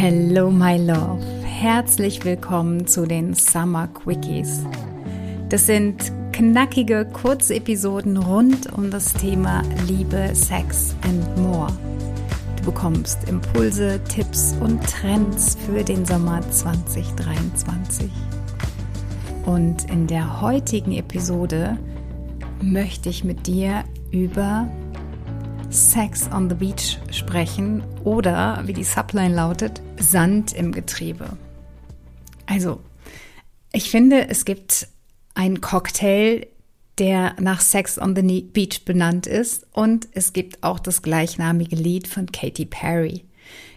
Hello, my love. Herzlich willkommen zu den Summer Quickies. Das sind knackige, kurze Episoden rund um das Thema Liebe, Sex and more. Du bekommst Impulse, Tipps und Trends für den Sommer 2023. Und in der heutigen Episode möchte ich mit dir über Sex on the Beach sprechen oder, wie die Subline lautet, Sand im Getriebe. Also, ich finde, es gibt einen Cocktail, der nach Sex on the Beach benannt ist und es gibt auch das gleichnamige Lied von Katy Perry.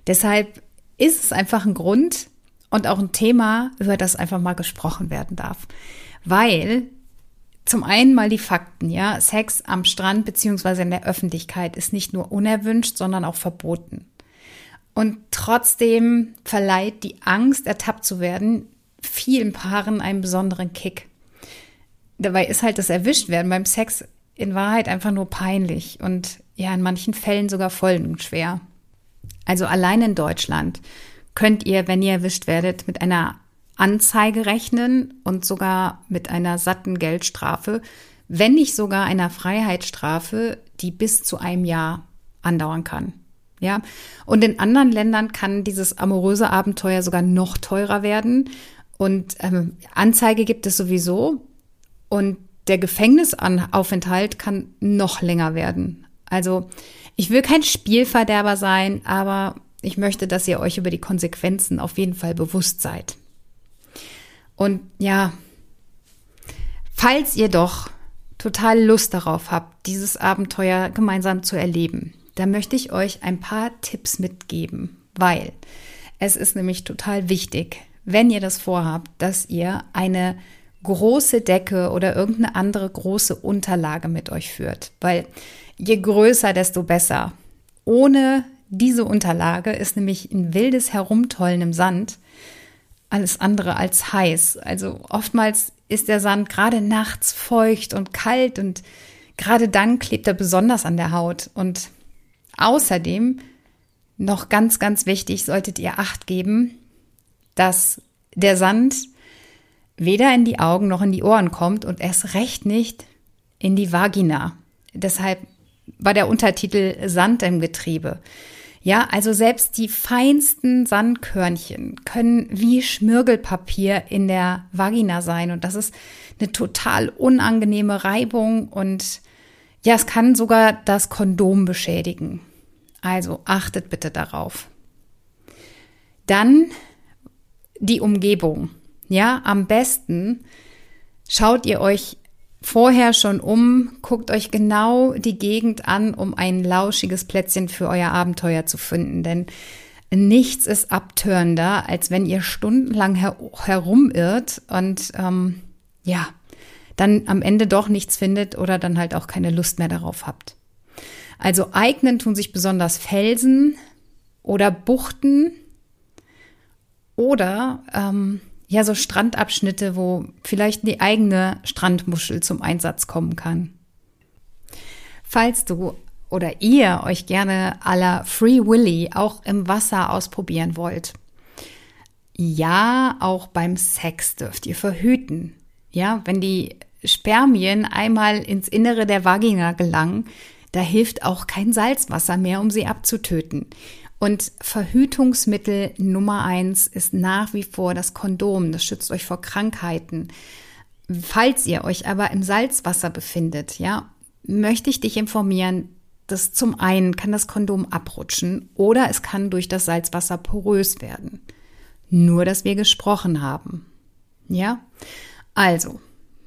Deshalb ist es einfach ein Grund und auch ein Thema, über das einfach mal gesprochen werden darf. Weil zum einen mal die Fakten, ja. Sex am Strand beziehungsweise in der Öffentlichkeit ist nicht nur unerwünscht, sondern auch verboten. Und trotzdem verleiht die Angst, ertappt zu werden, vielen Paaren einen besonderen Kick. Dabei ist halt das Erwischtwerden beim Sex in Wahrheit einfach nur peinlich und ja, in manchen Fällen sogar folgenschwer. Also allein in Deutschland könnt ihr, wenn ihr erwischt werdet, mit einer Anzeige rechnen und sogar mit einer satten Geldstrafe, wenn nicht sogar einer Freiheitsstrafe, die bis zu einem Jahr andauern kann. Ja, und in anderen Ländern kann dieses amoröse Abenteuer sogar noch teurer werden. Und ähm, Anzeige gibt es sowieso. Und der Gefängnisaufenthalt kann noch länger werden. Also ich will kein Spielverderber sein, aber ich möchte, dass ihr euch über die Konsequenzen auf jeden Fall bewusst seid. Und ja, falls ihr doch total Lust darauf habt, dieses Abenteuer gemeinsam zu erleben, dann möchte ich euch ein paar Tipps mitgeben, weil es ist nämlich total wichtig, wenn ihr das vorhabt, dass ihr eine große Decke oder irgendeine andere große Unterlage mit euch führt, weil je größer, desto besser. Ohne diese Unterlage ist nämlich ein wildes Herumtollen im Sand alles andere als heiß. Also oftmals ist der Sand gerade nachts feucht und kalt und gerade dann klebt er besonders an der Haut. Und außerdem, noch ganz, ganz wichtig, solltet ihr Acht geben, dass der Sand weder in die Augen noch in die Ohren kommt und erst recht nicht in die Vagina. Deshalb war der Untertitel Sand im Getriebe. Ja, also selbst die feinsten Sandkörnchen können wie Schmirgelpapier in der Vagina sein und das ist eine total unangenehme Reibung und ja, es kann sogar das Kondom beschädigen. Also achtet bitte darauf. Dann die Umgebung. Ja, am besten schaut ihr euch vorher schon um, guckt euch genau die Gegend an, um ein lauschiges Plätzchen für euer Abenteuer zu finden. Denn nichts ist abtörender, als wenn ihr stundenlang her herumirrt und ähm, ja, dann am Ende doch nichts findet oder dann halt auch keine Lust mehr darauf habt. Also eignen tun sich besonders Felsen oder Buchten oder ähm, ja, so Strandabschnitte, wo vielleicht die eigene Strandmuschel zum Einsatz kommen kann. Falls du oder ihr euch gerne à la Free Willy auch im Wasser ausprobieren wollt. Ja, auch beim Sex dürft ihr verhüten. Ja, wenn die Spermien einmal ins Innere der Vagina gelangen, da hilft auch kein Salzwasser mehr, um sie abzutöten. Und Verhütungsmittel Nummer eins ist nach wie vor das Kondom. Das schützt euch vor Krankheiten. Falls ihr euch aber im Salzwasser befindet, ja, möchte ich dich informieren, dass zum einen kann das Kondom abrutschen oder es kann durch das Salzwasser porös werden. Nur, dass wir gesprochen haben. Ja? Also,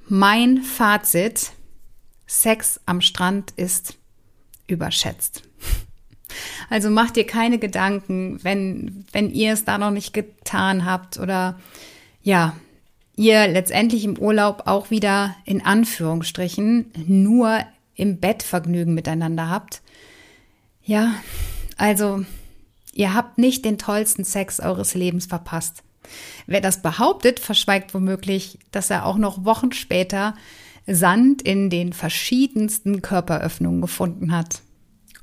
mein Fazit, Sex am Strand ist überschätzt. Also macht dir keine Gedanken, wenn, wenn ihr es da noch nicht getan habt oder ja, ihr letztendlich im Urlaub auch wieder in Anführungsstrichen nur im Bett Vergnügen miteinander habt. Ja, also ihr habt nicht den tollsten Sex eures Lebens verpasst. Wer das behauptet, verschweigt womöglich, dass er auch noch Wochen später Sand in den verschiedensten Körperöffnungen gefunden hat.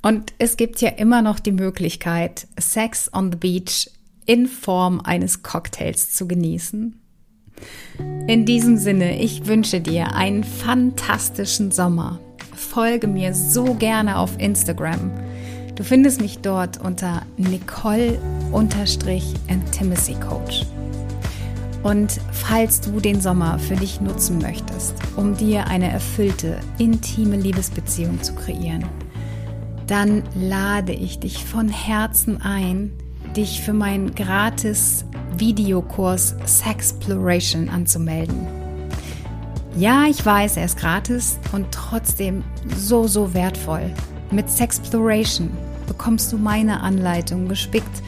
Und es gibt ja immer noch die Möglichkeit, Sex on the Beach in Form eines Cocktails zu genießen. In diesem Sinne, ich wünsche dir einen fantastischen Sommer. Folge mir so gerne auf Instagram. Du findest mich dort unter Nicole-Intimacy Coach. Und falls du den Sommer für dich nutzen möchtest, um dir eine erfüllte, intime Liebesbeziehung zu kreieren, dann lade ich dich von Herzen ein, dich für meinen gratis Videokurs Sexploration anzumelden. Ja, ich weiß, er ist gratis und trotzdem so, so wertvoll. Mit Sexploration bekommst du meine Anleitung gespickt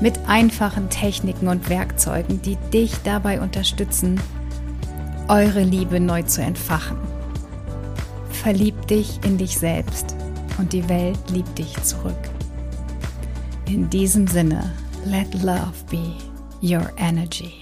mit einfachen Techniken und Werkzeugen, die dich dabei unterstützen, eure Liebe neu zu entfachen. Verlieb dich in dich selbst und die Welt liebt dich zurück. In diesem Sinne, let love be your energy.